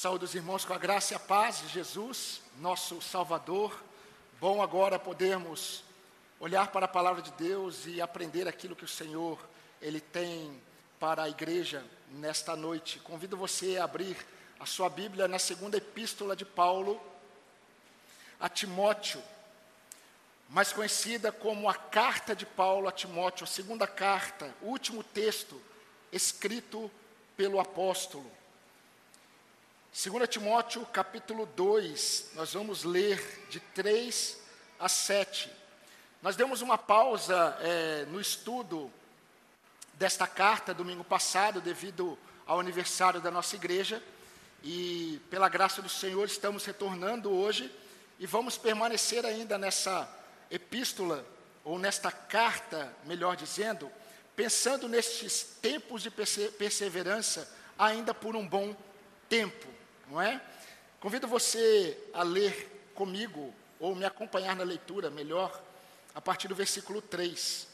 Saúde os irmãos com a graça e a paz de Jesus, nosso Salvador. Bom agora podermos olhar para a palavra de Deus e aprender aquilo que o Senhor ele tem para a igreja nesta noite. Convido você a abrir a sua Bíblia na segunda epístola de Paulo a Timóteo, mais conhecida como a carta de Paulo a Timóteo, a segunda carta, o último texto escrito pelo apóstolo. 2 Timóteo capítulo 2, nós vamos ler de 3 a 7. Nós demos uma pausa é, no estudo desta carta domingo passado, devido ao aniversário da nossa igreja, e pela graça do Senhor estamos retornando hoje. E vamos permanecer ainda nessa epístola, ou nesta carta, melhor dizendo, pensando nestes tempos de perseverança ainda por um bom tempo, não é? Convido você a ler comigo, ou me acompanhar na leitura, melhor, a partir do versículo 3.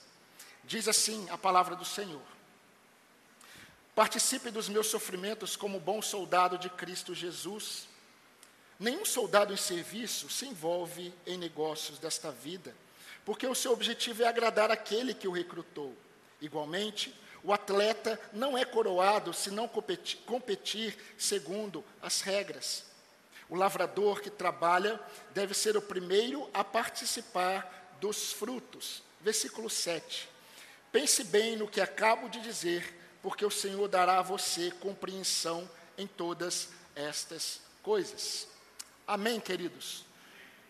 Diz assim a palavra do Senhor: Participe dos meus sofrimentos como bom soldado de Cristo Jesus Nenhum soldado em serviço se envolve em negócios desta vida, porque o seu objetivo é agradar aquele que o recrutou. Igualmente, o atleta não é coroado se não competir, competir segundo as regras. O lavrador que trabalha deve ser o primeiro a participar dos frutos. Versículo 7. Pense bem no que acabo de dizer, porque o Senhor dará a você compreensão em todas estas coisas. Amém, queridos?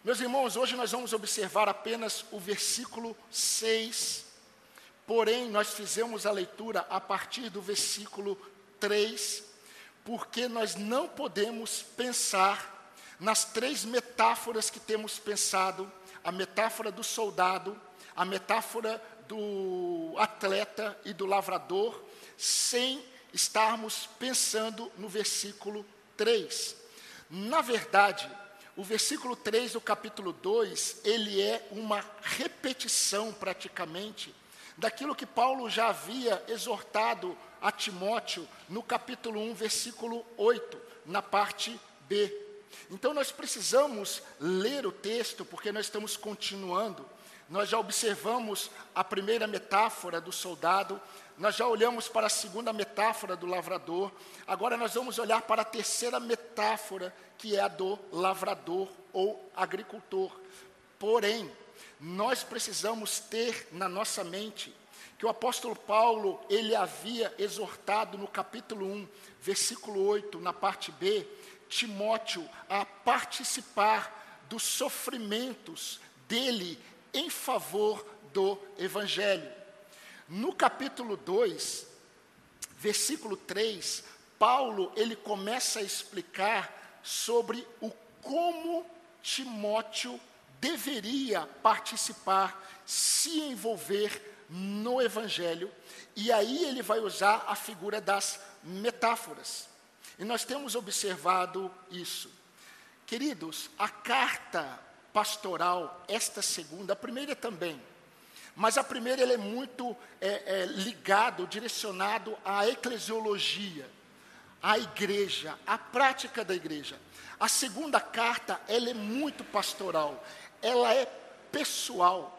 Meus irmãos, hoje nós vamos observar apenas o versículo 6, porém nós fizemos a leitura a partir do versículo 3, porque nós não podemos pensar nas três metáforas que temos pensado: a metáfora do soldado, a metáfora do atleta e do lavrador, sem estarmos pensando no versículo 3. Na verdade, o versículo 3 do capítulo 2, ele é uma repetição praticamente daquilo que Paulo já havia exortado a Timóteo no capítulo 1, versículo 8, na parte B. Então nós precisamos ler o texto, porque nós estamos continuando. Nós já observamos a primeira metáfora do soldado, nós já olhamos para a segunda metáfora do lavrador, agora nós vamos olhar para a terceira metáfora, que é a do lavrador ou agricultor. Porém, nós precisamos ter na nossa mente que o apóstolo Paulo, ele havia exortado no capítulo 1, versículo 8, na parte B, Timóteo a participar dos sofrimentos dele em favor do evangelho. No capítulo 2, versículo 3, Paulo ele começa a explicar sobre o como Timóteo deveria participar, se envolver no evangelho, e aí ele vai usar a figura das metáforas. E nós temos observado isso. Queridos, a carta pastoral, esta segunda, a primeira também, mas a primeira ele é muito é, é, ligado, direcionado à eclesiologia, à igreja, à prática da igreja. A segunda carta, ela é muito pastoral, ela é pessoal.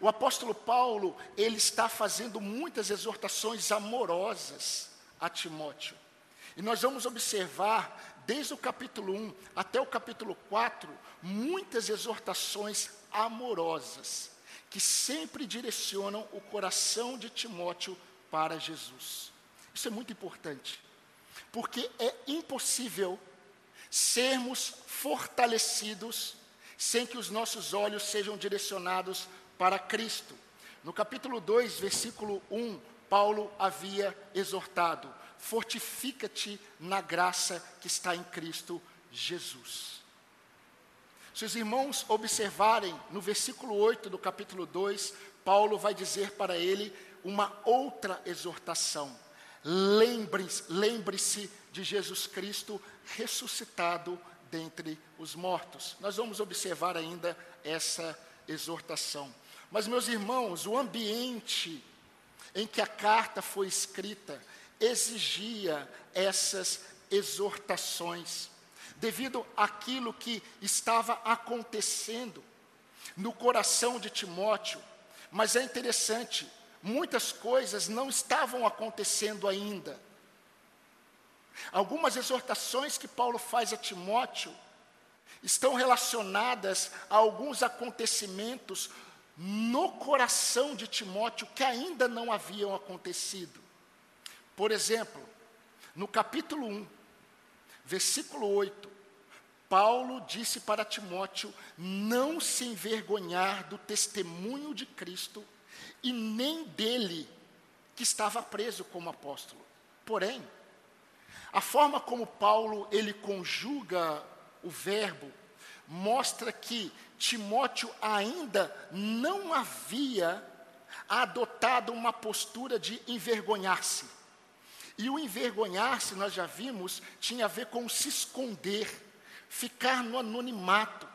O apóstolo Paulo, ele está fazendo muitas exortações amorosas a Timóteo. E nós vamos observar, desde o capítulo 1 até o capítulo 4, muitas exortações amorosas que sempre direcionam o coração de Timóteo para Jesus. Isso é muito importante, porque é impossível sermos fortalecidos sem que os nossos olhos sejam direcionados para Cristo. No capítulo 2, versículo 1, Paulo havia exortado: fortifica-te na graça que está em Cristo Jesus. Se os irmãos observarem no versículo 8 do capítulo 2, Paulo vai dizer para ele uma outra exortação. Lembre-se lembre de Jesus Cristo ressuscitado dentre os mortos. Nós vamos observar ainda essa exortação. Mas, meus irmãos, o ambiente em que a carta foi escrita exigia essas exortações, devido àquilo que estava acontecendo no coração de Timóteo. Mas é interessante, muitas coisas não estavam acontecendo ainda. Algumas exortações que Paulo faz a Timóteo estão relacionadas a alguns acontecimentos no coração de Timóteo que ainda não haviam acontecido. Por exemplo, no capítulo 1, versículo 8, Paulo disse para Timóteo não se envergonhar do testemunho de Cristo e nem dele que estava preso como apóstolo. Porém, a forma como Paulo ele conjuga o verbo mostra que Timóteo ainda não havia adotado uma postura de envergonhar-se. E o envergonhar-se, nós já vimos, tinha a ver com se esconder, ficar no anonimato,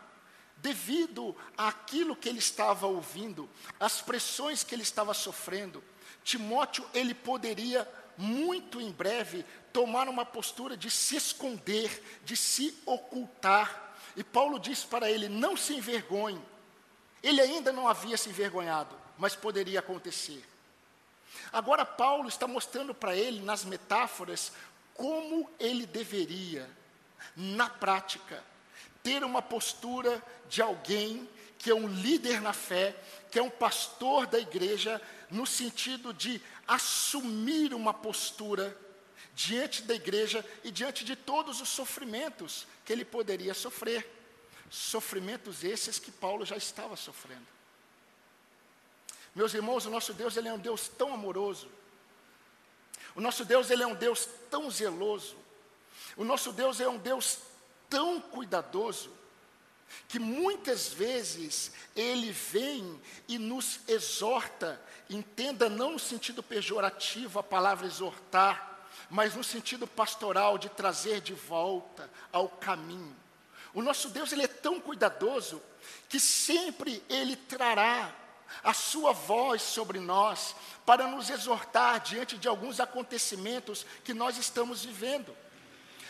devido àquilo que ele estava ouvindo, às pressões que ele estava sofrendo. Timóteo, ele poderia muito em breve tomar uma postura de se esconder, de se ocultar. E Paulo disse para ele: não se envergonhe. Ele ainda não havia se envergonhado, mas poderia acontecer. Agora, Paulo está mostrando para ele, nas metáforas, como ele deveria, na prática, ter uma postura de alguém que é um líder na fé, que é um pastor da igreja, no sentido de assumir uma postura diante da igreja e diante de todos os sofrimentos que ele poderia sofrer. Sofrimentos esses que Paulo já estava sofrendo. Meus irmãos, o nosso Deus ele é um Deus tão amoroso. O nosso Deus ele é um Deus tão zeloso. O nosso Deus é um Deus tão cuidadoso que muitas vezes ele vem e nos exorta, entenda não no sentido pejorativo a palavra exortar, mas no sentido pastoral de trazer de volta ao caminho. O nosso Deus ele é tão cuidadoso que sempre ele trará a sua voz sobre nós para nos exortar diante de alguns acontecimentos que nós estamos vivendo.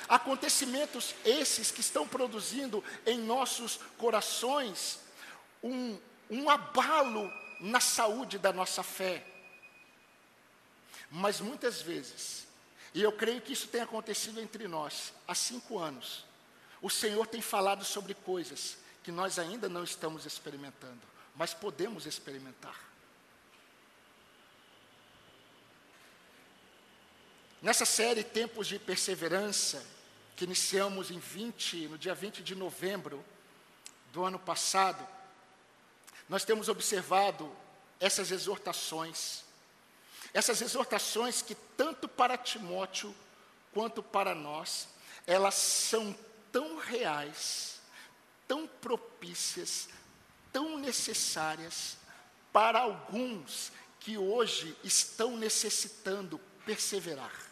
Acontecimentos esses que estão produzindo em nossos corações um, um abalo na saúde da nossa fé. Mas muitas vezes e eu creio que isso tem acontecido entre nós há cinco anos. O Senhor tem falado sobre coisas que nós ainda não estamos experimentando, mas podemos experimentar. Nessa série Tempos de Perseverança, que iniciamos em 20, no dia 20 de novembro do ano passado, nós temos observado essas exortações essas exortações que tanto para Timóteo quanto para nós, elas são tão reais, tão propícias, tão necessárias para alguns que hoje estão necessitando perseverar.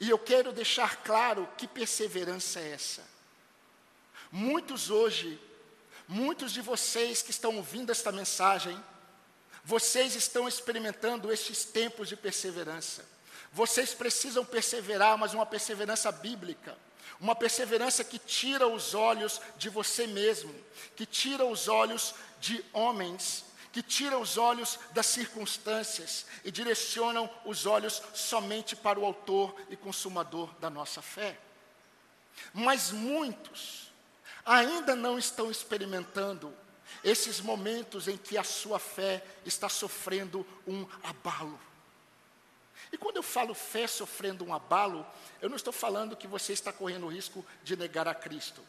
E eu quero deixar claro que perseverança é essa. Muitos hoje, muitos de vocês que estão ouvindo esta mensagem, vocês estão experimentando estes tempos de perseverança. Vocês precisam perseverar, mas uma perseverança bíblica. Uma perseverança que tira os olhos de você mesmo, que tira os olhos de homens, que tira os olhos das circunstâncias e direcionam os olhos somente para o Autor e Consumador da nossa fé. Mas muitos ainda não estão experimentando esses momentos em que a sua fé está sofrendo um abalo. E quando eu falo fé sofrendo um abalo, eu não estou falando que você está correndo o risco de negar a Cristo.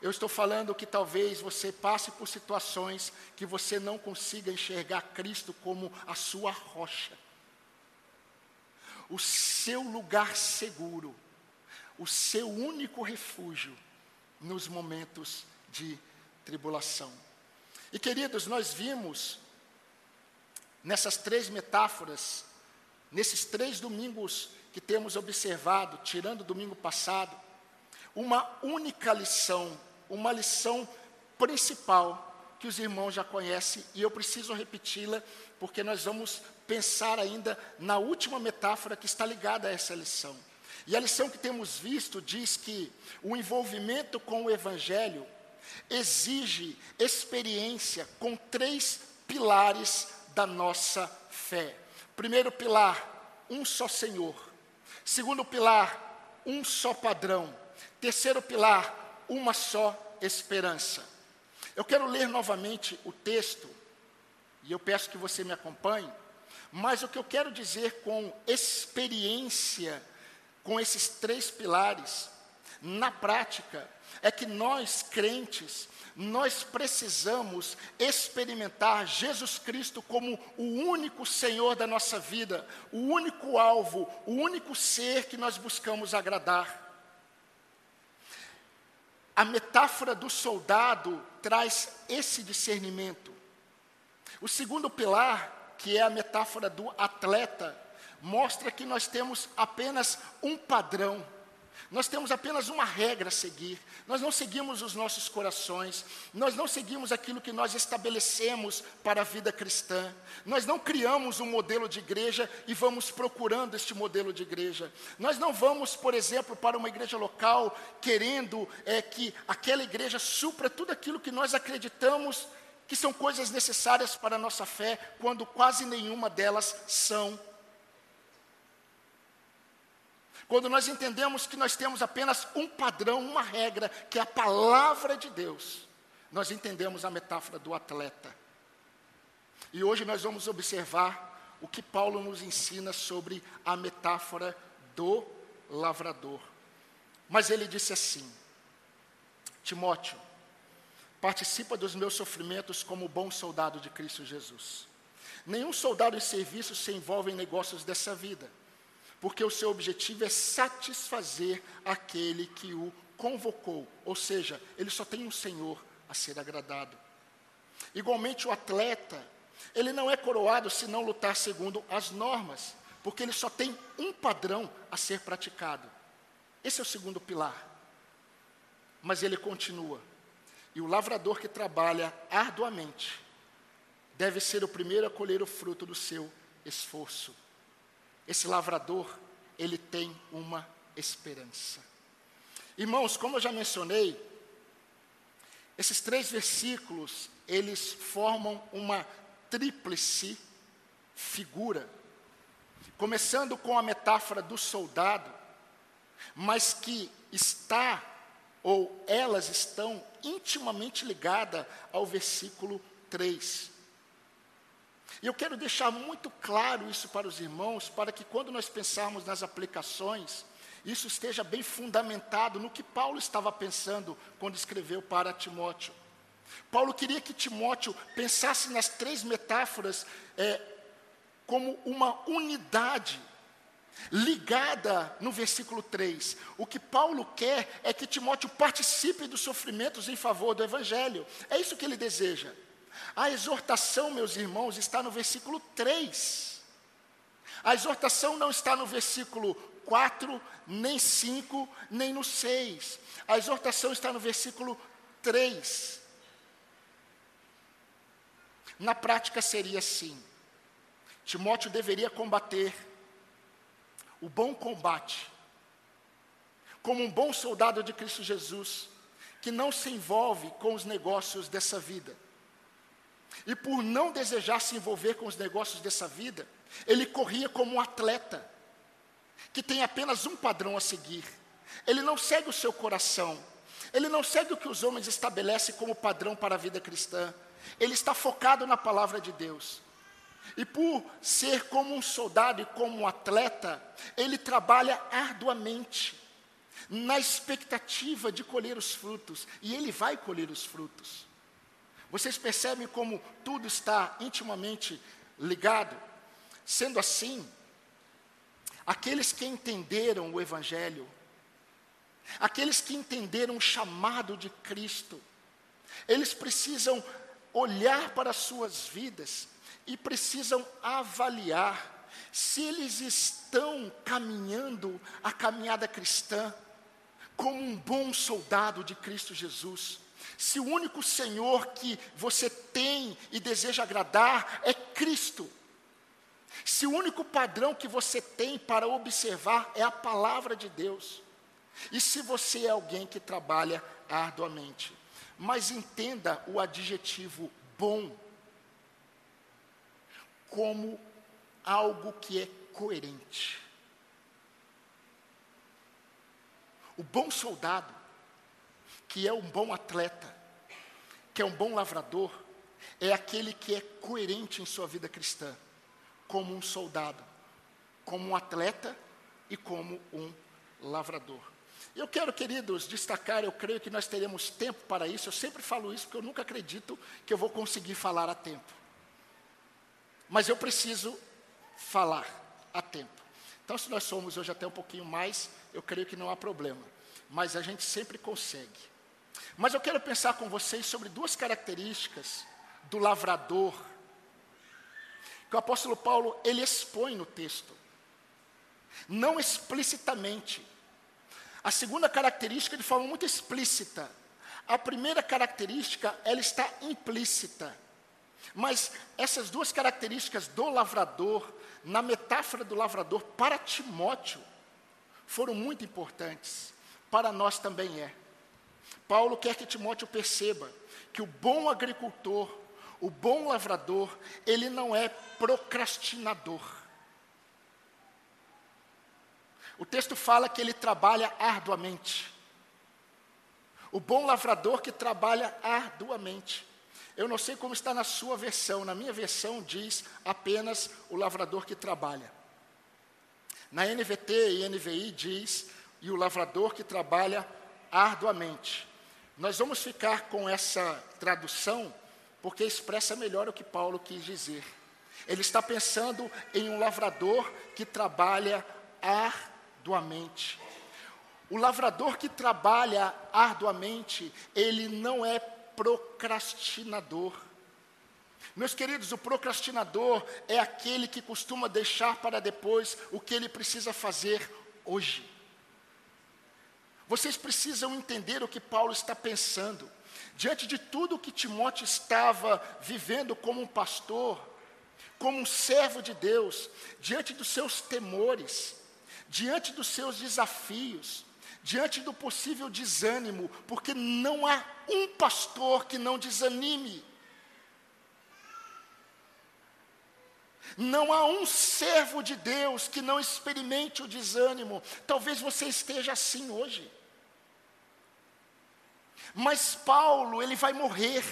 Eu estou falando que talvez você passe por situações que você não consiga enxergar Cristo como a sua rocha, o seu lugar seguro, o seu único refúgio nos momentos de tribulação. E queridos, nós vimos nessas três metáforas, nesses três domingos que temos observado, tirando o domingo passado, uma única lição, uma lição principal que os irmãos já conhecem e eu preciso repeti-la, porque nós vamos pensar ainda na última metáfora que está ligada a essa lição. E a lição que temos visto diz que o envolvimento com o Evangelho exige experiência com três pilares da nossa fé. Primeiro pilar, um só Senhor. Segundo pilar, um só padrão. Terceiro pilar, uma só esperança. Eu quero ler novamente o texto, e eu peço que você me acompanhe, mas o que eu quero dizer com experiência, com esses três pilares, na prática, é que nós crentes, nós precisamos experimentar Jesus Cristo como o único Senhor da nossa vida, o único alvo, o único ser que nós buscamos agradar. A metáfora do soldado traz esse discernimento. O segundo pilar, que é a metáfora do atleta, mostra que nós temos apenas um padrão. Nós temos apenas uma regra a seguir. Nós não seguimos os nossos corações. Nós não seguimos aquilo que nós estabelecemos para a vida cristã. Nós não criamos um modelo de igreja e vamos procurando este modelo de igreja. Nós não vamos, por exemplo, para uma igreja local querendo é, que aquela igreja supra tudo aquilo que nós acreditamos que são coisas necessárias para a nossa fé, quando quase nenhuma delas são quando nós entendemos que nós temos apenas um padrão, uma regra, que é a palavra de Deus, nós entendemos a metáfora do atleta. E hoje nós vamos observar o que Paulo nos ensina sobre a metáfora do lavrador. Mas ele disse assim: Timóteo, participa dos meus sofrimentos como bom soldado de Cristo Jesus. Nenhum soldado em serviço se envolve em negócios dessa vida porque o seu objetivo é satisfazer aquele que o convocou, ou seja, ele só tem um Senhor a ser agradado. Igualmente, o atleta, ele não é coroado se não lutar segundo as normas, porque ele só tem um padrão a ser praticado. Esse é o segundo pilar. Mas ele continua. E o lavrador que trabalha arduamente deve ser o primeiro a colher o fruto do seu esforço. Esse lavrador, ele tem uma esperança. Irmãos, como eu já mencionei, esses três versículos, eles formam uma tríplice figura, começando com a metáfora do soldado, mas que está, ou elas estão intimamente ligadas ao versículo 3. E eu quero deixar muito claro isso para os irmãos, para que quando nós pensarmos nas aplicações, isso esteja bem fundamentado no que Paulo estava pensando quando escreveu para Timóteo. Paulo queria que Timóteo pensasse nas três metáforas é, como uma unidade ligada no versículo 3. O que Paulo quer é que Timóteo participe dos sofrimentos em favor do Evangelho. É isso que ele deseja. A exortação, meus irmãos, está no versículo 3. A exortação não está no versículo 4, nem 5, nem no 6. A exortação está no versículo 3. Na prática seria assim: Timóteo deveria combater o bom combate, como um bom soldado de Cristo Jesus, que não se envolve com os negócios dessa vida e por não desejar se envolver com os negócios dessa vida, ele corria como um atleta, que tem apenas um padrão a seguir. Ele não segue o seu coração, ele não segue o que os homens estabelecem como padrão para a vida cristã. Ele está focado na palavra de Deus. E por ser como um soldado e como um atleta, ele trabalha arduamente, na expectativa de colher os frutos, e ele vai colher os frutos. Vocês percebem como tudo está intimamente ligado? Sendo assim, aqueles que entenderam o Evangelho, aqueles que entenderam o chamado de Cristo, eles precisam olhar para as suas vidas e precisam avaliar se eles estão caminhando a caminhada cristã como um bom soldado de Cristo Jesus se o único Senhor que você tem e deseja agradar é Cristo, se o único padrão que você tem para observar é a palavra de Deus, e se você é alguém que trabalha arduamente, mas entenda o adjetivo bom como algo que é coerente. O bom soldado, que é um bom atleta, que é um bom lavrador, é aquele que é coerente em sua vida cristã, como um soldado, como um atleta e como um lavrador. Eu quero, queridos, destacar, eu creio que nós teremos tempo para isso. Eu sempre falo isso porque eu nunca acredito que eu vou conseguir falar a tempo. Mas eu preciso falar a tempo. Então, se nós somos hoje até um pouquinho mais, eu creio que não há problema. Mas a gente sempre consegue. Mas eu quero pensar com vocês sobre duas características do lavrador que o apóstolo Paulo ele expõe no texto. Não explicitamente, a segunda característica de forma muito explícita. A primeira característica, ela está implícita. Mas essas duas características do lavrador, na metáfora do lavrador para Timóteo, foram muito importantes. Para nós também é. Paulo quer que Timóteo perceba que o bom agricultor, o bom lavrador, ele não é procrastinador. O texto fala que ele trabalha arduamente. O bom lavrador que trabalha arduamente. Eu não sei como está na sua versão, na minha versão diz apenas o lavrador que trabalha. Na NVT e NVI diz e o lavrador que trabalha arduamente. Nós vamos ficar com essa tradução porque expressa melhor o que Paulo quis dizer. Ele está pensando em um lavrador que trabalha arduamente. O lavrador que trabalha arduamente, ele não é procrastinador. Meus queridos, o procrastinador é aquele que costuma deixar para depois o que ele precisa fazer hoje. Vocês precisam entender o que Paulo está pensando. Diante de tudo que Timóteo estava vivendo como um pastor, como um servo de Deus, diante dos seus temores, diante dos seus desafios, diante do possível desânimo, porque não há um pastor que não desanime. Não há um servo de Deus que não experimente o desânimo. Talvez você esteja assim hoje. Mas Paulo, ele vai morrer.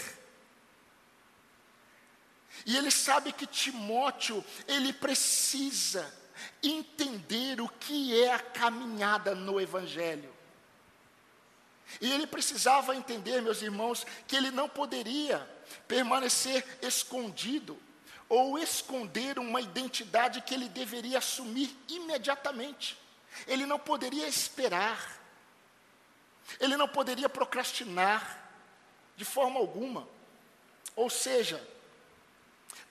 E ele sabe que Timóteo, ele precisa entender o que é a caminhada no Evangelho. E ele precisava entender, meus irmãos, que ele não poderia permanecer escondido ou esconder uma identidade que ele deveria assumir imediatamente. Ele não poderia esperar. Ele não poderia procrastinar de forma alguma. Ou seja,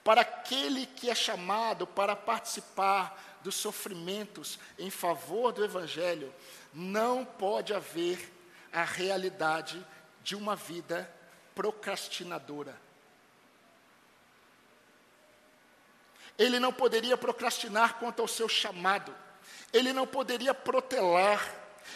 para aquele que é chamado para participar dos sofrimentos em favor do Evangelho, não pode haver a realidade de uma vida procrastinadora. Ele não poderia procrastinar quanto ao seu chamado, ele não poderia protelar,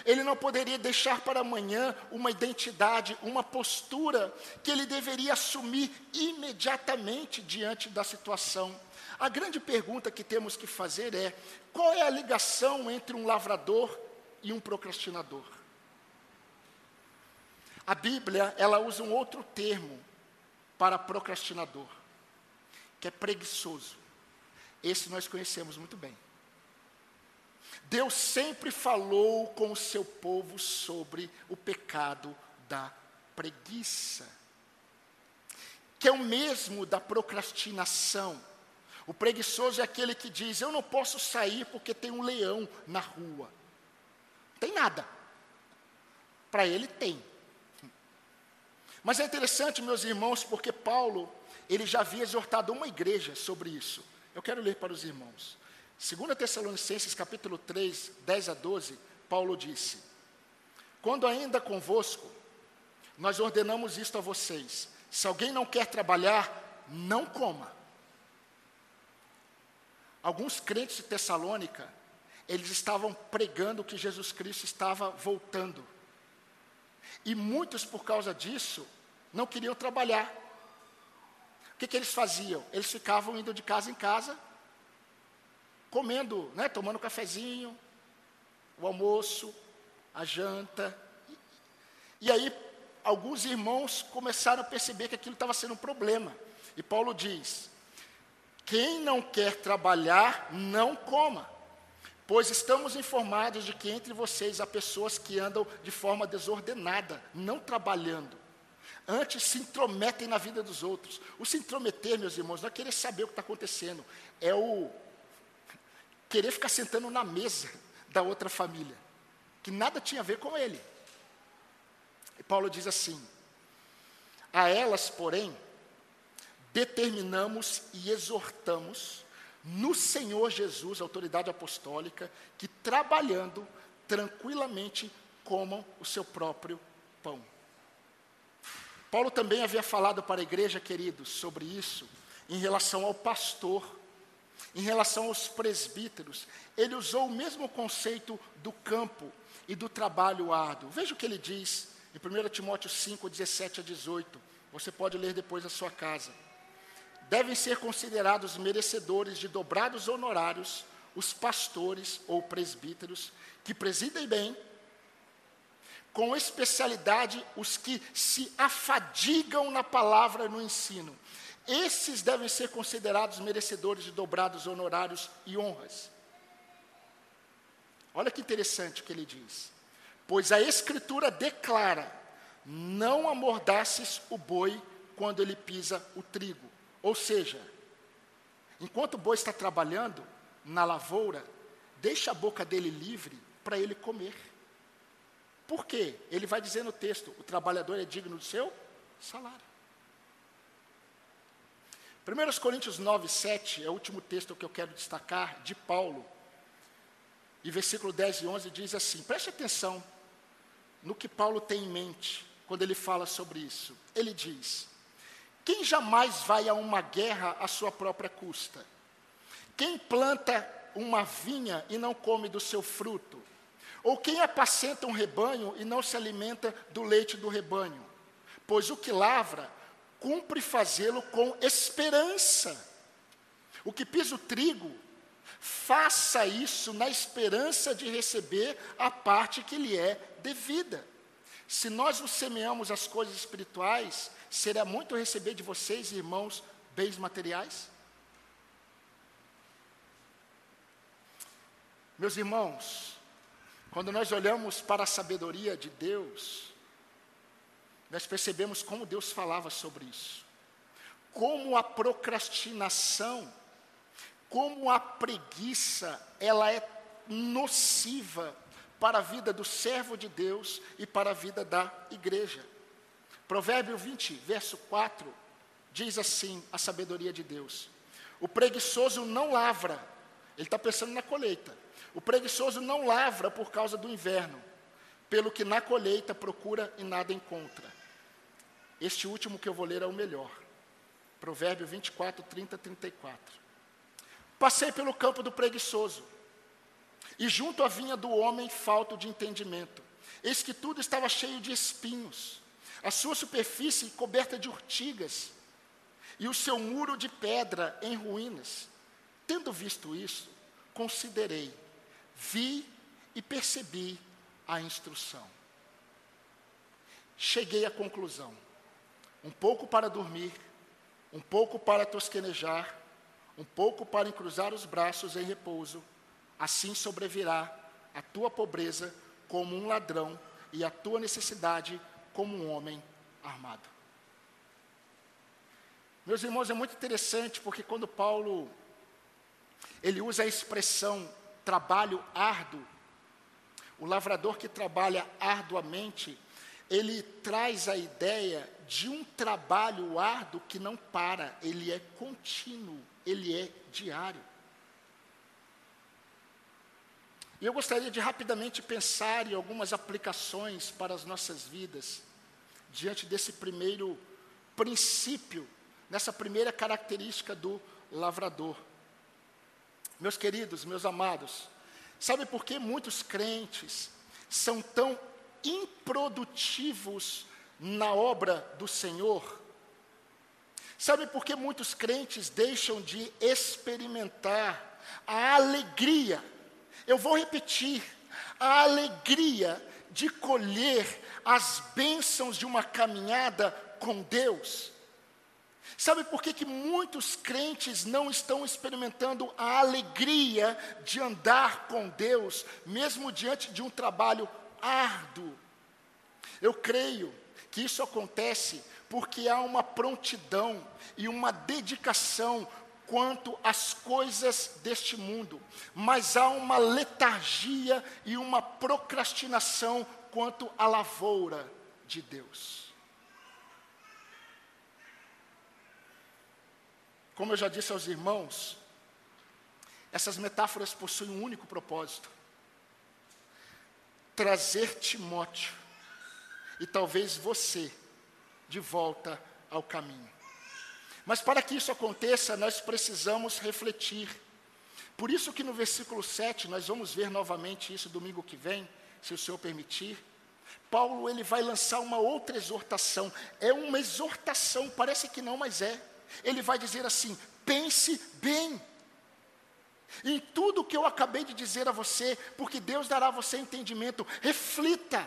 ele não poderia deixar para amanhã uma identidade, uma postura que ele deveria assumir imediatamente diante da situação a grande pergunta que temos que fazer é: qual é a ligação entre um lavrador e um procrastinador? A Bíblia, ela usa um outro termo para procrastinador, que é preguiçoso. Esse nós conhecemos muito bem. Deus sempre falou com o seu povo sobre o pecado da preguiça, que é o mesmo da procrastinação. O preguiçoso é aquele que diz: Eu não posso sair porque tem um leão na rua. Tem nada. Para ele tem. Mas é interessante, meus irmãos, porque Paulo, ele já havia exortado uma igreja sobre isso. Eu quero ler para os irmãos. 2 Tessalonicenses capítulo 3, 10 a 12, Paulo disse: Quando ainda convosco, nós ordenamos isto a vocês: se alguém não quer trabalhar, não coma. Alguns crentes de Tessalônica, eles estavam pregando que Jesus Cristo estava voltando. E muitos, por causa disso, não queriam trabalhar. O que, que eles faziam? Eles ficavam indo de casa em casa, comendo, né, tomando um cafezinho, o almoço, a janta. E aí, alguns irmãos começaram a perceber que aquilo estava sendo um problema. E Paulo diz: quem não quer trabalhar, não coma. Pois estamos informados de que entre vocês há pessoas que andam de forma desordenada, não trabalhando. Antes se intrometem na vida dos outros. O se intrometer, meus irmãos, não é querer saber o que está acontecendo, é o querer ficar sentando na mesa da outra família, que nada tinha a ver com ele. E Paulo diz assim: a elas, porém, determinamos e exortamos no Senhor Jesus, autoridade apostólica, que trabalhando tranquilamente comam o seu próprio pão. Paulo também havia falado para a igreja, queridos, sobre isso, em relação ao pastor, em relação aos presbíteros. Ele usou o mesmo conceito do campo e do trabalho árduo. Veja o que ele diz em 1 Timóteo 5, 17 a 18. Você pode ler depois na sua casa devem ser considerados merecedores de dobrados honorários os pastores ou presbíteros que presidem bem, com especialidade os que se afadigam na palavra e no ensino. Esses devem ser considerados merecedores de dobrados honorários e honras. Olha que interessante o que ele diz. Pois a Escritura declara: não amordaces o boi quando ele pisa o trigo ou seja, enquanto o boi está trabalhando na lavoura, deixa a boca dele livre para ele comer. Por quê? Ele vai dizer no texto: o trabalhador é digno do seu salário. 1 Coríntios 9, 7 é o último texto que eu quero destacar, de Paulo. E versículo 10 e 11 diz assim: preste atenção no que Paulo tem em mente quando ele fala sobre isso. Ele diz: quem jamais vai a uma guerra à sua própria custa? Quem planta uma vinha e não come do seu fruto? Ou quem apacenta um rebanho e não se alimenta do leite do rebanho? Pois o que lavra, cumpre fazê-lo com esperança. O que pisa o trigo, faça isso na esperança de receber a parte que lhe é devida. Se nós nos semeamos as coisas espirituais, será muito receber de vocês, irmãos, bens materiais? Meus irmãos, quando nós olhamos para a sabedoria de Deus, nós percebemos como Deus falava sobre isso. Como a procrastinação, como a preguiça, ela é nociva para a vida do servo de Deus e para a vida da igreja. Provérbio 20, verso 4, diz assim: a sabedoria de Deus. O preguiçoso não lavra, ele está pensando na colheita. O preguiçoso não lavra por causa do inverno, pelo que na colheita procura e nada encontra. Este último que eu vou ler é o melhor. Provérbio 24, 30, 34. Passei pelo campo do preguiçoso, e junto à vinha do homem falto de entendimento. Eis que tudo estava cheio de espinhos, a sua superfície coberta de urtigas, e o seu muro de pedra em ruínas. Tendo visto isso, considerei, vi e percebi a instrução. Cheguei à conclusão: um pouco para dormir, um pouco para tosquenejar, um pouco para encruzar os braços em repouso, assim sobrevirá a tua pobreza como um ladrão e a tua necessidade como um homem armado. Meus irmãos, é muito interessante porque quando Paulo ele usa a expressão trabalho árduo, o lavrador que trabalha arduamente, ele traz a ideia de um trabalho árduo que não para, ele é contínuo, ele é diário. E eu gostaria de rapidamente pensar em algumas aplicações para as nossas vidas, diante desse primeiro princípio, nessa primeira característica do lavrador. Meus queridos, meus amados, sabe por que muitos crentes são tão improdutivos na obra do Senhor? Sabe por que muitos crentes deixam de experimentar a alegria? Eu vou repetir: a alegria de colher as bênçãos de uma caminhada com Deus. Sabe por que, que muitos crentes não estão experimentando a alegria de andar com Deus, mesmo diante de um trabalho árduo? Eu creio que isso acontece porque há uma prontidão e uma dedicação quanto às coisas deste mundo, mas há uma letargia e uma procrastinação quanto à lavoura de Deus. Como eu já disse aos irmãos, essas metáforas possuem um único propósito: trazer Timóteo e talvez você de volta ao caminho. Mas para que isso aconteça, nós precisamos refletir. Por isso que no versículo 7, nós vamos ver novamente isso domingo que vem, se o Senhor permitir. Paulo ele vai lançar uma outra exortação. É uma exortação, parece que não, mas é. Ele vai dizer assim: pense bem. Em tudo que eu acabei de dizer a você, porque Deus dará a você entendimento, reflita,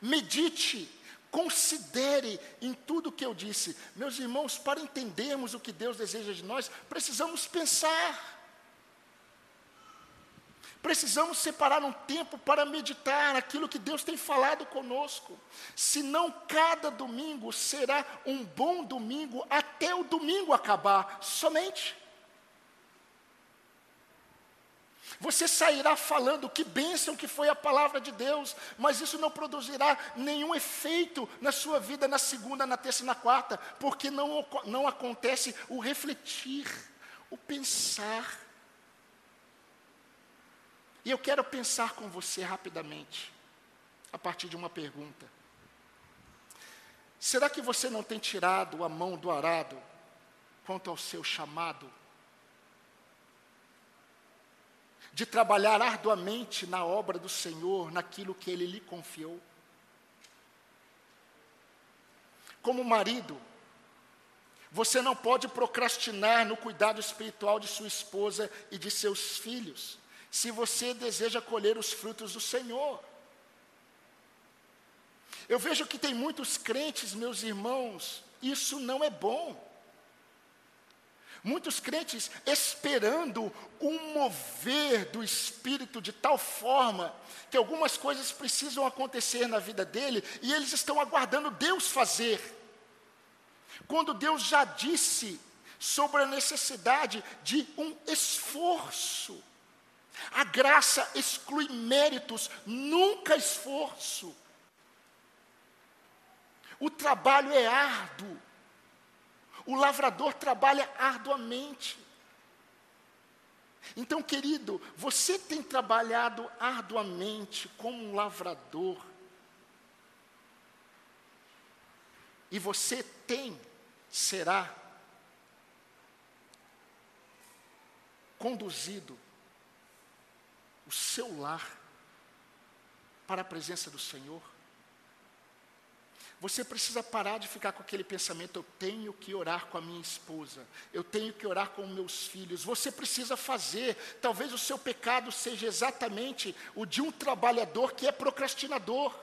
medite, Considere em tudo que eu disse. Meus irmãos, para entendermos o que Deus deseja de nós, precisamos pensar. Precisamos separar um tempo para meditar aquilo que Deus tem falado conosco. Senão, cada domingo será um bom domingo até o domingo acabar, somente. Você sairá falando que bênção que foi a palavra de Deus, mas isso não produzirá nenhum efeito na sua vida na segunda, na terça e na quarta, porque não, não acontece o refletir, o pensar. E eu quero pensar com você rapidamente, a partir de uma pergunta. Será que você não tem tirado a mão do arado quanto ao seu chamado? De trabalhar arduamente na obra do Senhor, naquilo que Ele lhe confiou. Como marido, você não pode procrastinar no cuidado espiritual de sua esposa e de seus filhos, se você deseja colher os frutos do Senhor. Eu vejo que tem muitos crentes, meus irmãos, isso não é bom. Muitos crentes esperando um mover do Espírito de tal forma que algumas coisas precisam acontecer na vida dele e eles estão aguardando Deus fazer. Quando Deus já disse sobre a necessidade de um esforço. A graça exclui méritos, nunca esforço. O trabalho é árduo. O lavrador trabalha arduamente. Então, querido, você tem trabalhado arduamente como um lavrador. E você tem, será, conduzido o seu lar para a presença do Senhor. Você precisa parar de ficar com aquele pensamento: eu tenho que orar com a minha esposa, eu tenho que orar com meus filhos. Você precisa fazer. Talvez o seu pecado seja exatamente o de um trabalhador que é procrastinador,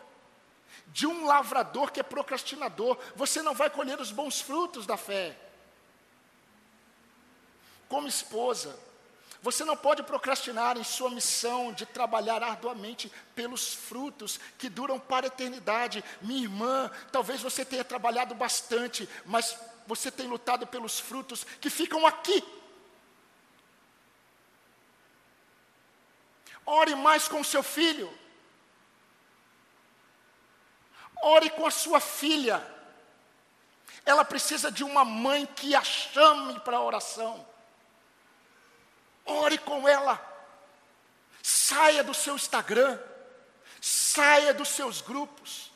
de um lavrador que é procrastinador. Você não vai colher os bons frutos da fé. Como esposa, você não pode procrastinar em sua missão de trabalhar arduamente pelos frutos que duram para a eternidade. Minha irmã, talvez você tenha trabalhado bastante, mas você tem lutado pelos frutos que ficam aqui. Ore mais com seu filho. Ore com a sua filha. Ela precisa de uma mãe que a chame para a oração. Ore com ela. Saia do seu Instagram. Saia dos seus grupos.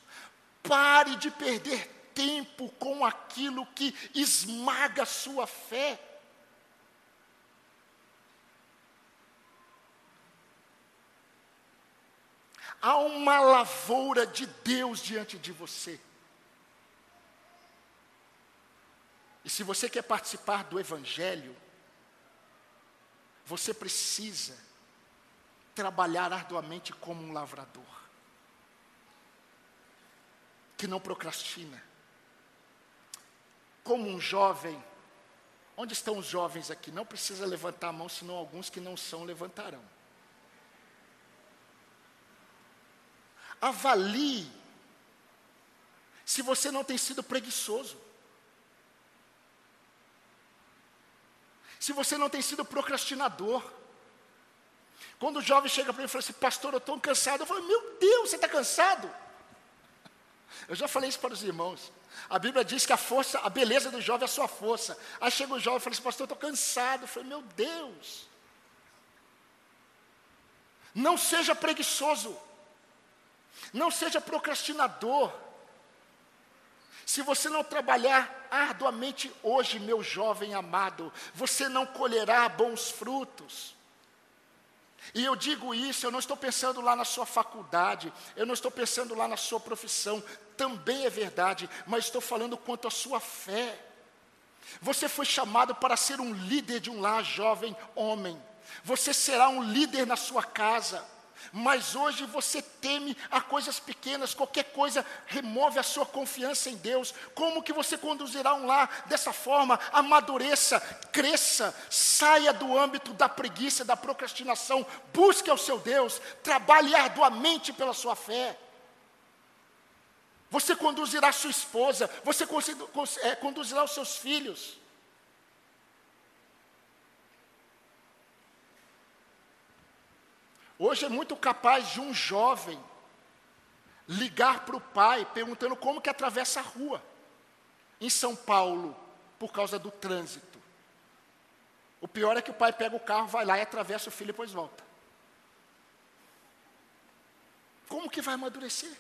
Pare de perder tempo com aquilo que esmaga a sua fé. Há uma lavoura de Deus diante de você. E se você quer participar do Evangelho, você precisa trabalhar arduamente como um lavrador, que não procrastina. Como um jovem, onde estão os jovens aqui? Não precisa levantar a mão, senão alguns que não são levantarão. Avalie se você não tem sido preguiçoso. Se você não tem sido procrastinador. Quando o jovem chega para mim e fala assim, pastor, eu estou cansado, eu falo, meu Deus, você está cansado? Eu já falei isso para os irmãos. A Bíblia diz que a força, a beleza do jovem é a sua força. Aí chega o jovem e fala assim, pastor, eu estou cansado. Eu falei, meu Deus. Não seja preguiçoso. Não seja procrastinador. Se você não trabalhar arduamente hoje, meu jovem amado, você não colherá bons frutos. E eu digo isso, eu não estou pensando lá na sua faculdade, eu não estou pensando lá na sua profissão, também é verdade, mas estou falando quanto à sua fé. Você foi chamado para ser um líder de um lar, jovem homem. Você será um líder na sua casa. Mas hoje você teme a coisas pequenas, qualquer coisa remove a sua confiança em Deus. Como que você conduzirá um lar dessa forma? Amadureça, cresça, saia do âmbito da preguiça, da procrastinação, busque ao seu Deus, trabalhe arduamente pela sua fé. Você conduzirá sua esposa, você é, conduzirá os seus filhos. Hoje é muito capaz de um jovem ligar para o pai perguntando como que atravessa a rua em São Paulo por causa do trânsito. O pior é que o pai pega o carro, vai lá e atravessa o filho e depois volta. Como que vai amadurecer?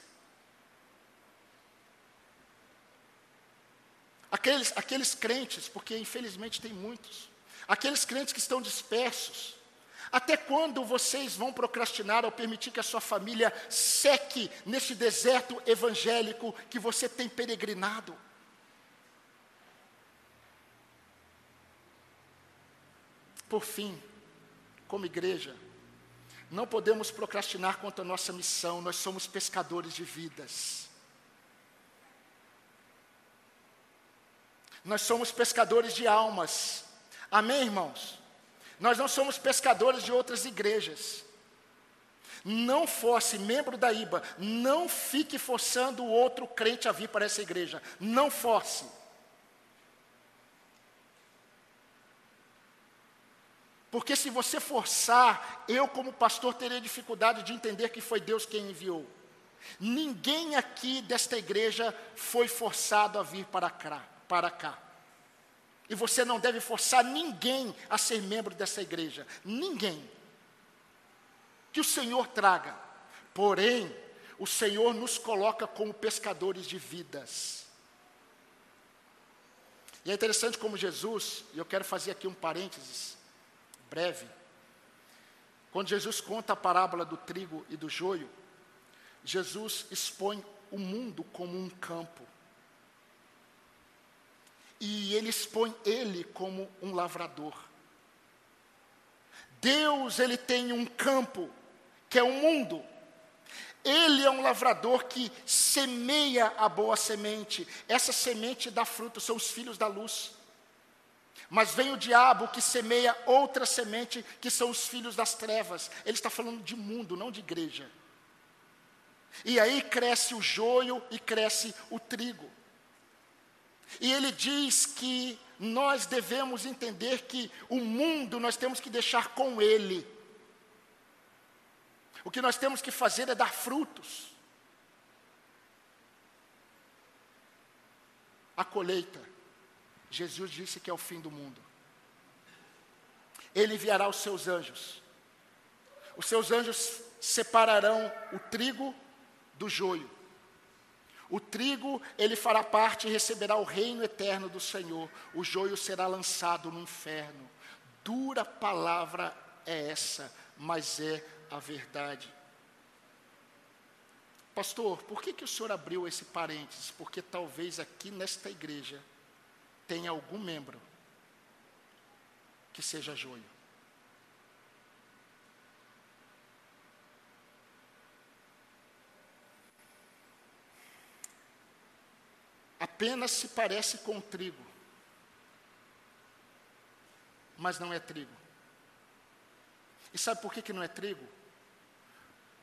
Aqueles, aqueles crentes, porque infelizmente tem muitos, aqueles crentes que estão dispersos, até quando vocês vão procrastinar ao permitir que a sua família seque nesse deserto evangélico que você tem peregrinado? Por fim, como igreja, não podemos procrastinar quanto à nossa missão, nós somos pescadores de vidas. Nós somos pescadores de almas. Amém, irmãos? Nós não somos pescadores de outras igrejas. Não fosse membro da IBA, não fique forçando o outro crente a vir para essa igreja. Não force. Porque se você forçar, eu como pastor terei dificuldade de entender que foi Deus quem enviou. Ninguém aqui desta igreja foi forçado a vir para cá. Para cá. E você não deve forçar ninguém a ser membro dessa igreja. Ninguém. Que o Senhor traga. Porém, o Senhor nos coloca como pescadores de vidas. E é interessante como Jesus, e eu quero fazer aqui um parênteses breve. Quando Jesus conta a parábola do trigo e do joio, Jesus expõe o mundo como um campo e ele expõe ele como um lavrador. Deus, ele tem um campo, que é o mundo. Ele é um lavrador que semeia a boa semente. Essa semente dá fruto, são os filhos da luz. Mas vem o diabo que semeia outra semente, que são os filhos das trevas. Ele está falando de mundo, não de igreja. E aí cresce o joio e cresce o trigo. E ele diz que nós devemos entender que o mundo nós temos que deixar com ele. O que nós temos que fazer é dar frutos. A colheita, Jesus disse que é o fim do mundo. Ele enviará os seus anjos. Os seus anjos separarão o trigo do joio. O trigo, ele fará parte e receberá o reino eterno do Senhor. O joio será lançado no inferno. Dura palavra é essa, mas é a verdade. Pastor, por que, que o senhor abriu esse parênteses? Porque talvez aqui nesta igreja tenha algum membro que seja joio. Apenas se parece com trigo, mas não é trigo. E sabe por que, que não é trigo?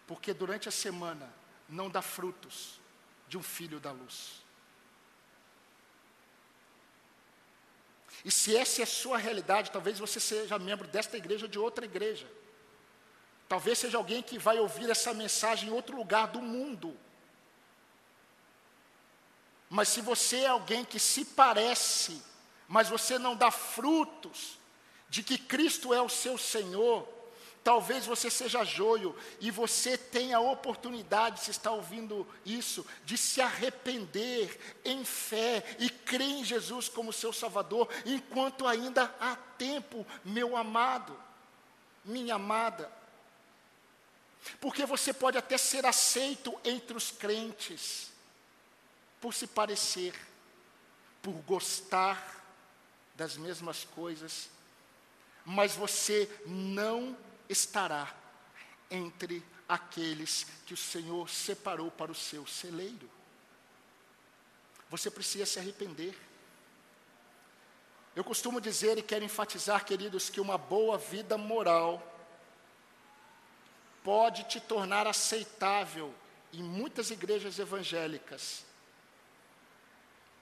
Porque durante a semana não dá frutos de um filho da luz. E se essa é a sua realidade, talvez você seja membro desta igreja ou de outra igreja. Talvez seja alguém que vai ouvir essa mensagem em outro lugar do mundo. Mas se você é alguém que se parece, mas você não dá frutos de que Cristo é o seu Senhor, Talvez você seja joio e você tenha a oportunidade, se está ouvindo isso, de se arrepender em fé e crer em Jesus como seu Salvador, enquanto ainda há tempo, meu amado, minha amada. Porque você pode até ser aceito entre os crentes, por se parecer, por gostar das mesmas coisas, mas você não estará entre aqueles que o Senhor separou para o seu celeiro. Você precisa se arrepender. Eu costumo dizer e quero enfatizar, queridos, que uma boa vida moral pode te tornar aceitável em muitas igrejas evangélicas.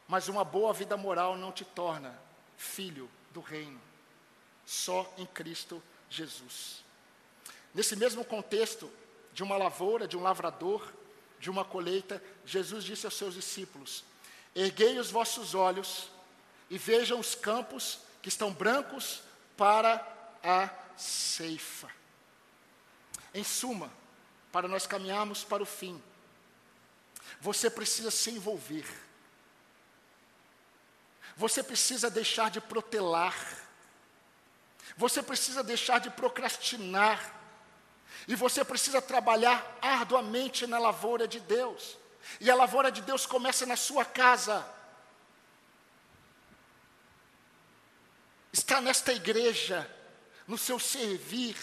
Mas uma boa vida moral não te torna filho do reino, só em Cristo Jesus. Nesse mesmo contexto de uma lavoura, de um lavrador, de uma colheita, Jesus disse aos seus discípulos: Erguei os vossos olhos e vejam os campos que estão brancos para a ceifa. Em suma, para nós caminharmos para o fim, você precisa se envolver. Você precisa deixar de protelar. Você precisa deixar de procrastinar. E você precisa trabalhar arduamente na lavoura de Deus. E a lavoura de Deus começa na sua casa. Está nesta igreja, no seu servir,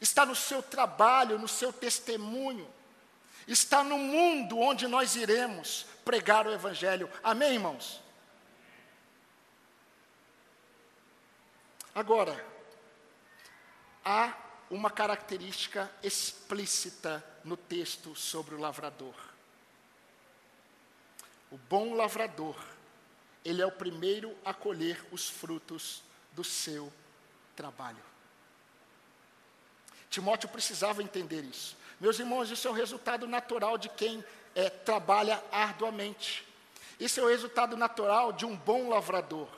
está no seu trabalho, no seu testemunho, está no mundo onde nós iremos pregar o Evangelho. Amém, irmãos? Agora, há uma característica explícita no texto sobre o lavrador. O bom lavrador, ele é o primeiro a colher os frutos do seu trabalho. Timóteo precisava entender isso. Meus irmãos, isso é o resultado natural de quem é, trabalha arduamente. Isso é o resultado natural de um bom lavrador.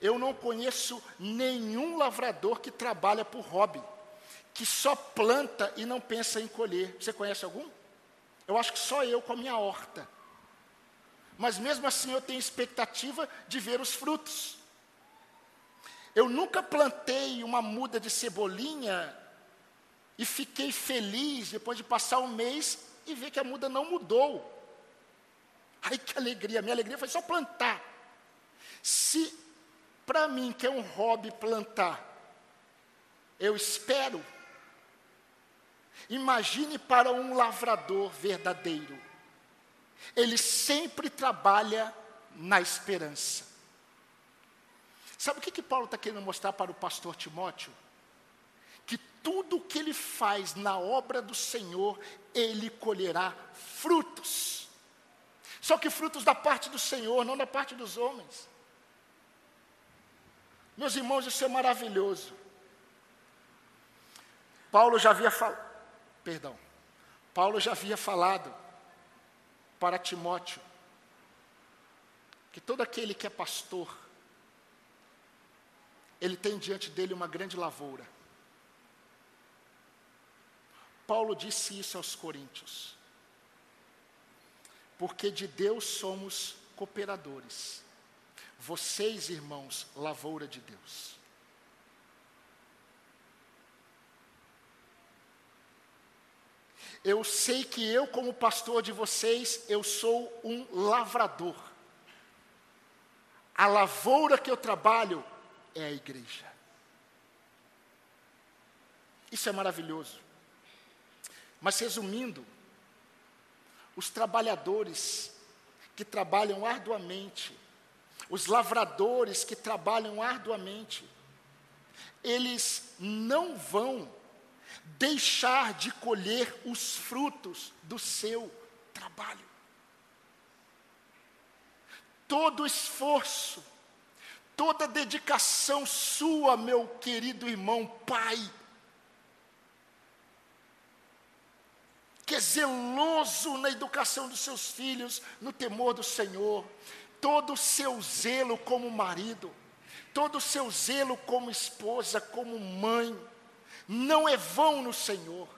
Eu não conheço nenhum lavrador que trabalha por hobby que só planta e não pensa em colher. Você conhece algum? Eu acho que só eu com a minha horta. Mas mesmo assim eu tenho expectativa de ver os frutos. Eu nunca plantei uma muda de cebolinha e fiquei feliz depois de passar um mês e ver que a muda não mudou. Ai que alegria! Minha alegria foi só plantar. Se para mim, que é um hobby plantar, eu espero Imagine para um lavrador verdadeiro. Ele sempre trabalha na esperança. Sabe o que, que Paulo está querendo mostrar para o pastor Timóteo? Que tudo o que ele faz na obra do Senhor, ele colherá frutos. Só que frutos da parte do Senhor, não da parte dos homens. Meus irmãos, isso é maravilhoso. Paulo já havia falado Perdão. Paulo já havia falado para Timóteo que todo aquele que é pastor, ele tem diante dele uma grande lavoura. Paulo disse isso aos Coríntios. porque de Deus somos cooperadores. Vocês, irmãos, lavoura de Deus. Eu sei que eu, como pastor de vocês, eu sou um lavrador. A lavoura que eu trabalho é a igreja. Isso é maravilhoso. Mas resumindo, os trabalhadores que trabalham arduamente, os lavradores que trabalham arduamente, eles não vão deixar de colher os frutos do seu trabalho. Todo esforço, toda dedicação sua, meu querido irmão, pai, que é zeloso na educação dos seus filhos, no temor do Senhor, todo o seu zelo como marido, todo o seu zelo como esposa, como mãe, não é vão no Senhor.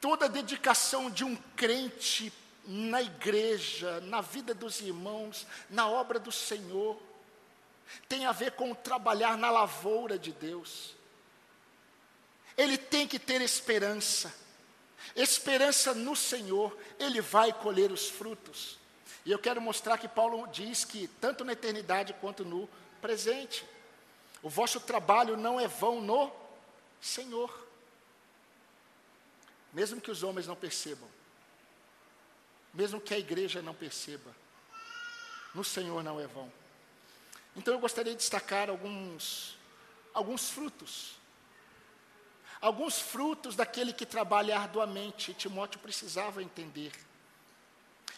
Toda a dedicação de um crente na igreja, na vida dos irmãos, na obra do Senhor, tem a ver com trabalhar na lavoura de Deus. Ele tem que ter esperança. Esperança no Senhor, ele vai colher os frutos. E eu quero mostrar que Paulo diz que, tanto na eternidade quanto no presente. O vosso trabalho não é vão no Senhor. Mesmo que os homens não percebam, mesmo que a igreja não perceba, no Senhor não é vão. Então eu gostaria de destacar alguns, alguns frutos. Alguns frutos daquele que trabalha arduamente, Timóteo precisava entender.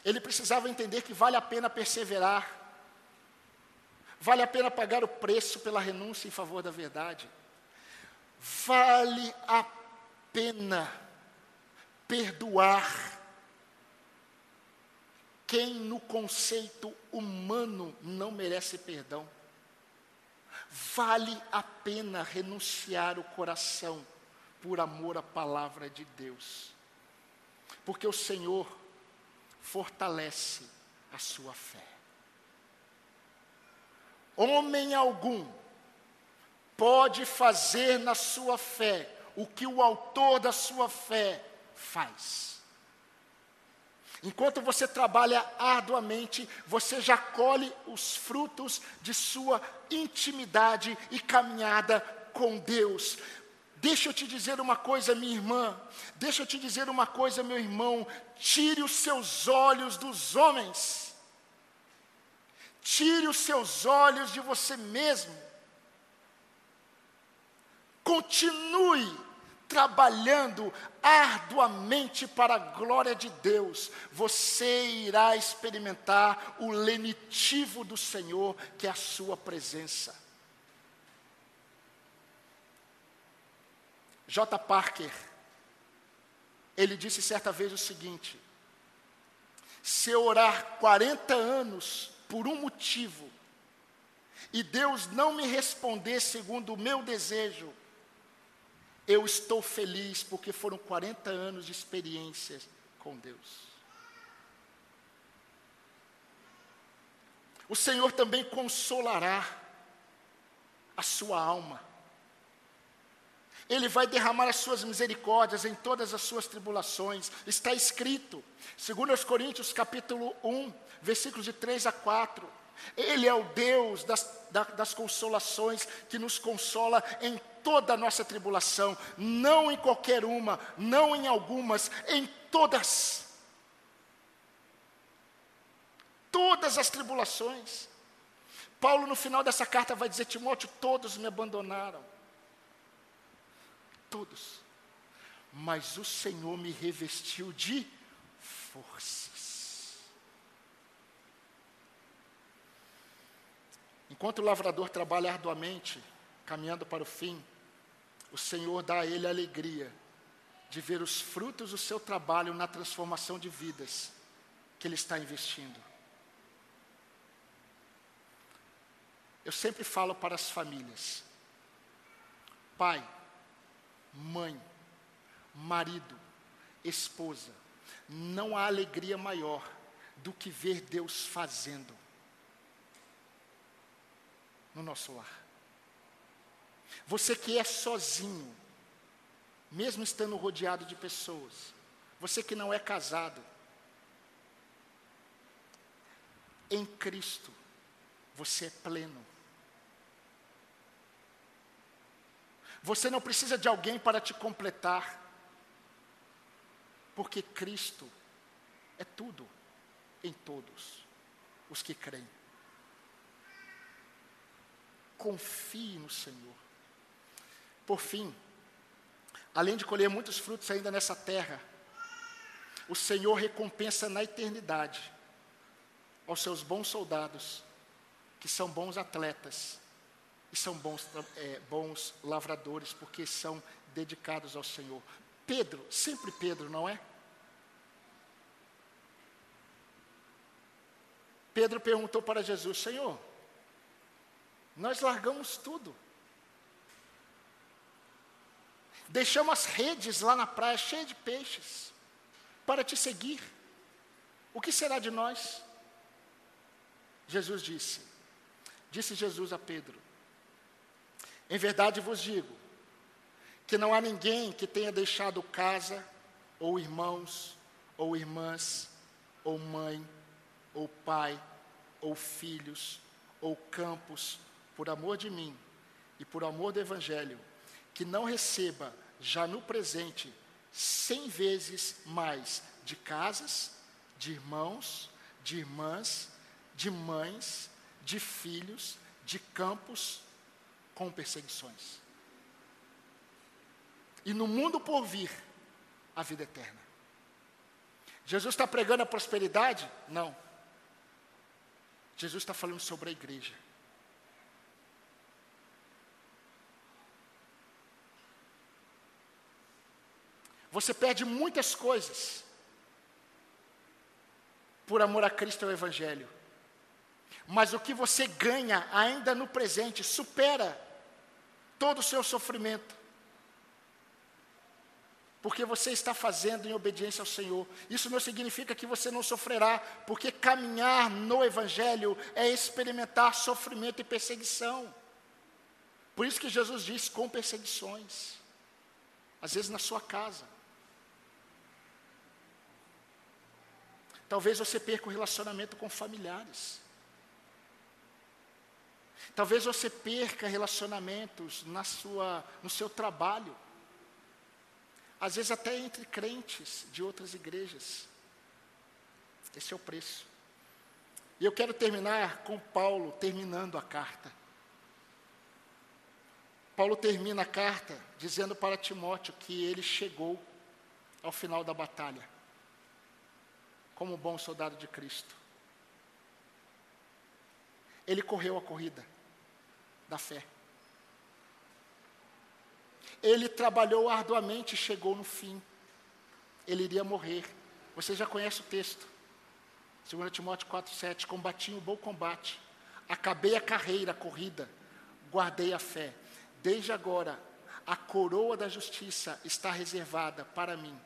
Ele precisava entender que vale a pena perseverar, Vale a pena pagar o preço pela renúncia em favor da verdade. Vale a pena perdoar quem no conceito humano não merece perdão. Vale a pena renunciar o coração por amor à palavra de Deus. Porque o Senhor fortalece a sua fé homem algum pode fazer na sua fé o que o autor da sua fé faz. Enquanto você trabalha arduamente, você já colhe os frutos de sua intimidade e caminhada com Deus. Deixa eu te dizer uma coisa, minha irmã, deixa eu te dizer uma coisa, meu irmão, tire os seus olhos dos homens Tire os seus olhos de você mesmo. Continue trabalhando arduamente para a glória de Deus. Você irá experimentar o lenitivo do Senhor, que é a sua presença. J. Parker, ele disse certa vez o seguinte: se eu orar 40 anos por um motivo, e Deus não me responder segundo o meu desejo, eu estou feliz porque foram 40 anos de experiências com Deus. O Senhor também consolará a sua alma. Ele vai derramar as suas misericórdias em todas as suas tribulações. Está escrito, segundo os Coríntios capítulo 1, versículos de 3 a 4. Ele é o Deus das, das consolações que nos consola em toda a nossa tribulação, não em qualquer uma, não em algumas, em todas. Todas as tribulações. Paulo, no final dessa carta, vai dizer: Timóteo, todos me abandonaram todos. Mas o Senhor me revestiu de forças. Enquanto o lavrador trabalha arduamente, caminhando para o fim, o Senhor dá a ele a alegria de ver os frutos do seu trabalho na transformação de vidas que ele está investindo. Eu sempre falo para as famílias: Pai, mãe, marido, esposa, não há alegria maior do que ver Deus fazendo no nosso lar. Você que é sozinho, mesmo estando rodeado de pessoas, você que não é casado, em Cristo, você é pleno. Você não precisa de alguém para te completar, porque Cristo é tudo em todos os que creem. Confie no Senhor. Por fim, além de colher muitos frutos ainda nessa terra, o Senhor recompensa na eternidade aos seus bons soldados, que são bons atletas e são bons, é, bons lavradores, porque são dedicados ao Senhor. Pedro, sempre Pedro, não é? Pedro perguntou para Jesus: Senhor, nós largamos tudo. Deixamos as redes lá na praia cheias de peixes para te seguir. O que será de nós? Jesus disse: Disse Jesus a Pedro: Em verdade vos digo, que não há ninguém que tenha deixado casa, ou irmãos, ou irmãs, ou mãe, ou pai, ou filhos, ou campos, por amor de mim e por amor do Evangelho, que não receba já no presente cem vezes mais de casas, de irmãos, de irmãs, de mães, de filhos, de campos com perseguições. E no mundo por vir, a vida eterna. Jesus está pregando a prosperidade? Não. Jesus está falando sobre a igreja. Você perde muitas coisas por amor a Cristo e ao Evangelho. Mas o que você ganha ainda no presente supera todo o seu sofrimento porque você está fazendo em obediência ao Senhor. Isso não significa que você não sofrerá, porque caminhar no Evangelho é experimentar sofrimento e perseguição. Por isso que Jesus diz com perseguições, às vezes na sua casa. Talvez você perca o relacionamento com familiares. Talvez você perca relacionamentos na sua, no seu trabalho às vezes até entre crentes de outras igrejas. Esse é o preço. E eu quero terminar com Paulo terminando a carta. Paulo termina a carta dizendo para Timóteo que ele chegou ao final da batalha, como um bom soldado de Cristo. Ele correu a corrida da fé. Ele trabalhou arduamente e chegou no fim. Ele iria morrer. Você já conhece o texto. 2 Timóteo 4,7: Combati o bom combate, acabei a carreira, a corrida, guardei a fé. Desde agora, a coroa da justiça está reservada para mim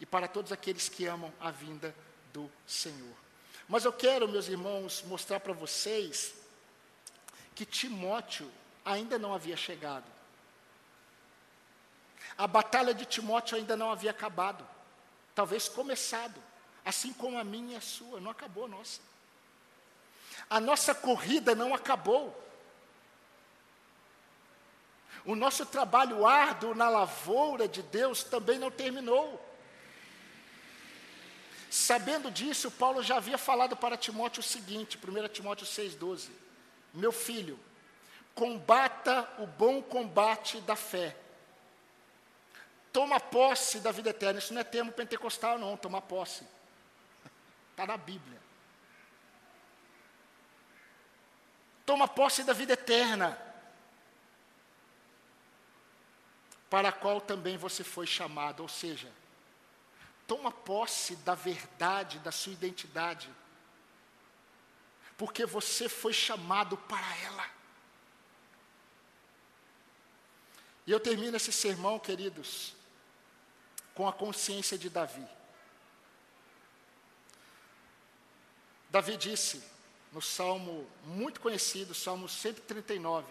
e para todos aqueles que amam a vinda do Senhor. Mas eu quero, meus irmãos, mostrar para vocês que Timóteo ainda não havia chegado. A batalha de Timóteo ainda não havia acabado, talvez começado, assim como a minha e a sua, não acabou a nossa. A nossa corrida não acabou. O nosso trabalho árduo na lavoura de Deus também não terminou. Sabendo disso, Paulo já havia falado para Timóteo o seguinte, 1 Timóteo 6,12: Meu filho, combata o bom combate da fé toma posse da vida eterna. Isso não é termo pentecostal, não, tomar posse. Está na Bíblia. Toma posse da vida eterna, para a qual também você foi chamado, ou seja, toma posse da verdade, da sua identidade, porque você foi chamado para ela. E eu termino esse sermão, queridos, com a consciência de Davi. Davi disse no salmo muito conhecido, Salmo 139,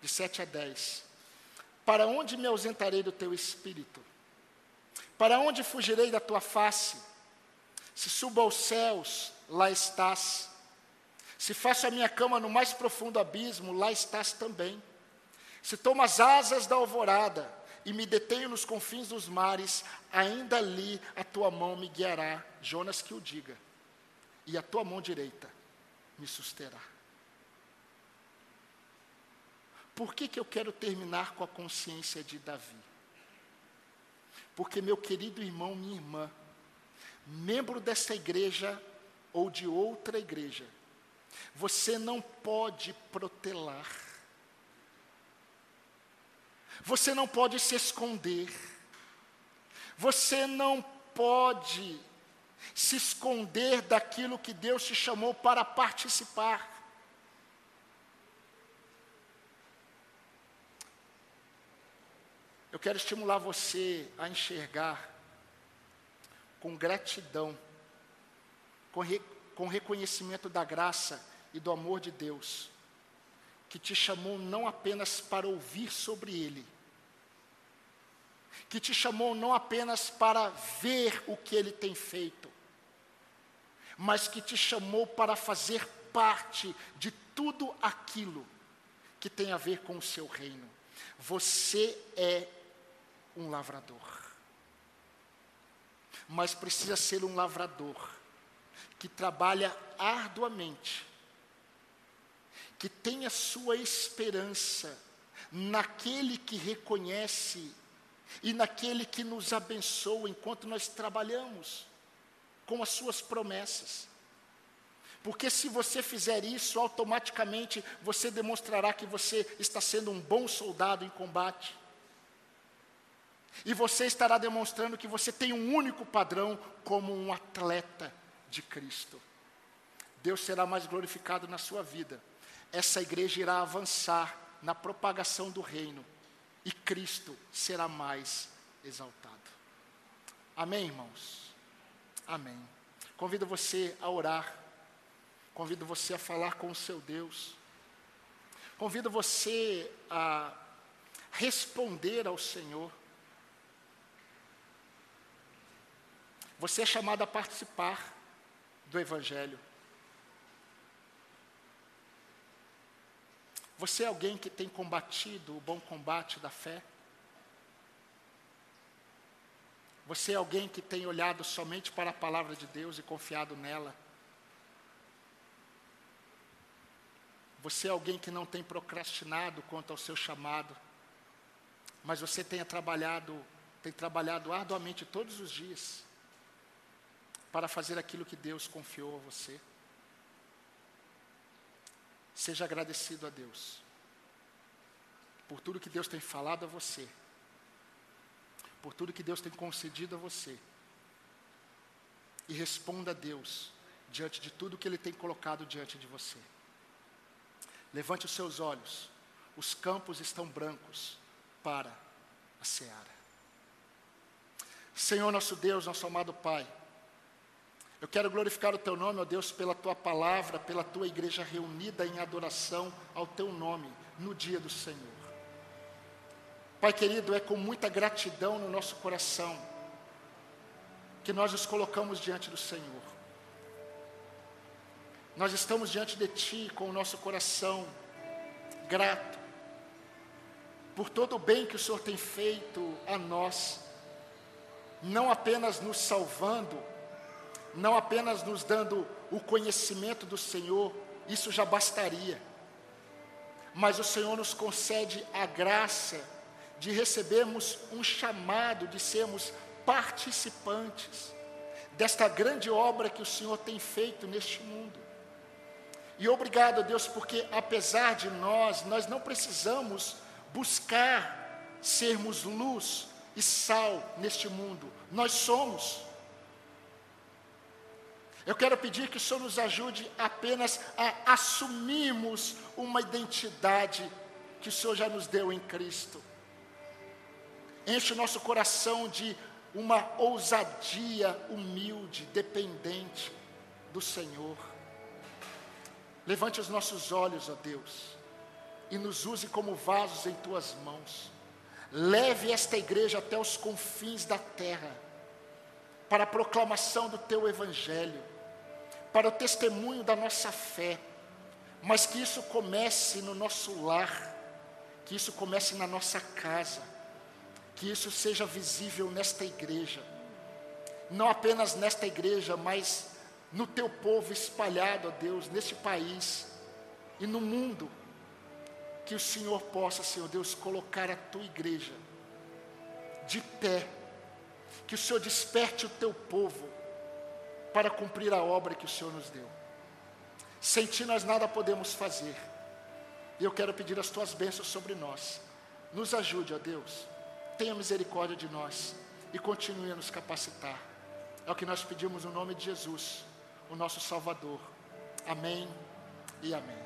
de 7 a 10: Para onde me ausentarei do teu espírito? Para onde fugirei da tua face? Se subo aos céus, lá estás. Se faço a minha cama no mais profundo abismo, lá estás também. Se tomo as asas da alvorada e me detenho nos confins dos mares, ainda ali a tua mão me guiará. Jonas que o diga e a tua mão direita me susterá. Por que, que eu quero terminar com a consciência de Davi? Porque, meu querido irmão, minha irmã, membro dessa igreja ou de outra igreja, você não pode protelar, você não pode se esconder, você não pode se esconder daquilo que Deus te chamou para participar. Eu quero estimular você a enxergar com gratidão, com, re, com reconhecimento da graça e do amor de Deus, que te chamou não apenas para ouvir sobre Ele, que te chamou não apenas para ver o que Ele tem feito, mas que te chamou para fazer parte de tudo aquilo que tem a ver com o seu reino. Você é um lavrador. Mas precisa ser um lavrador que trabalha arduamente, que tenha sua esperança naquele que reconhece e naquele que nos abençoa enquanto nós trabalhamos com as suas promessas. Porque se você fizer isso, automaticamente você demonstrará que você está sendo um bom soldado em combate. E você estará demonstrando que você tem um único padrão como um atleta de Cristo. Deus será mais glorificado na sua vida. Essa igreja irá avançar na propagação do reino e Cristo será mais exaltado. Amém, irmãos? Amém. Convido você a orar. Convido você a falar com o seu Deus. Convido você a responder ao Senhor. Você é chamado a participar do Evangelho. Você é alguém que tem combatido o bom combate da fé? Você é alguém que tem olhado somente para a palavra de Deus e confiado nela? Você é alguém que não tem procrastinado quanto ao seu chamado, mas você tem trabalhado, tem trabalhado arduamente todos os dias para fazer aquilo que Deus confiou a você. Seja agradecido a Deus por tudo que Deus tem falado a você por tudo que Deus tem concedido a você. E responda a Deus diante de tudo que Ele tem colocado diante de você. Levante os seus olhos, os campos estão brancos para a seara. Senhor nosso Deus, nosso amado Pai, eu quero glorificar o Teu nome, ó Deus, pela Tua palavra, pela Tua igreja reunida em adoração ao Teu nome no dia do Senhor. Pai querido, é com muita gratidão no nosso coração que nós nos colocamos diante do Senhor. Nós estamos diante de Ti com o nosso coração grato por todo o bem que o Senhor tem feito a nós, não apenas nos salvando, não apenas nos dando o conhecimento do Senhor, isso já bastaria, mas o Senhor nos concede a graça de recebermos um chamado de sermos participantes desta grande obra que o Senhor tem feito neste mundo. E obrigado, Deus, porque apesar de nós, nós não precisamos buscar sermos luz e sal neste mundo. Nós somos. Eu quero pedir que o Senhor nos ajude apenas a assumirmos uma identidade que o Senhor já nos deu em Cristo enche o nosso coração de uma ousadia humilde, dependente do Senhor. Levante os nossos olhos, ó Deus, e nos use como vasos em tuas mãos. Leve esta igreja até os confins da terra, para a proclamação do teu evangelho, para o testemunho da nossa fé, mas que isso comece no nosso lar, que isso comece na nossa casa, que isso seja visível nesta igreja, não apenas nesta igreja, mas no teu povo espalhado, ó Deus, neste país e no mundo, que o Senhor possa, Senhor Deus, colocar a tua igreja de pé, que o Senhor desperte o teu povo para cumprir a obra que o Senhor nos deu. Sem ti nós nada podemos fazer. E eu quero pedir as tuas bênçãos sobre nós. Nos ajude, ó Deus. Tenha misericórdia de nós e continue a nos capacitar. É o que nós pedimos no nome de Jesus o nosso Salvador. Amém e amém.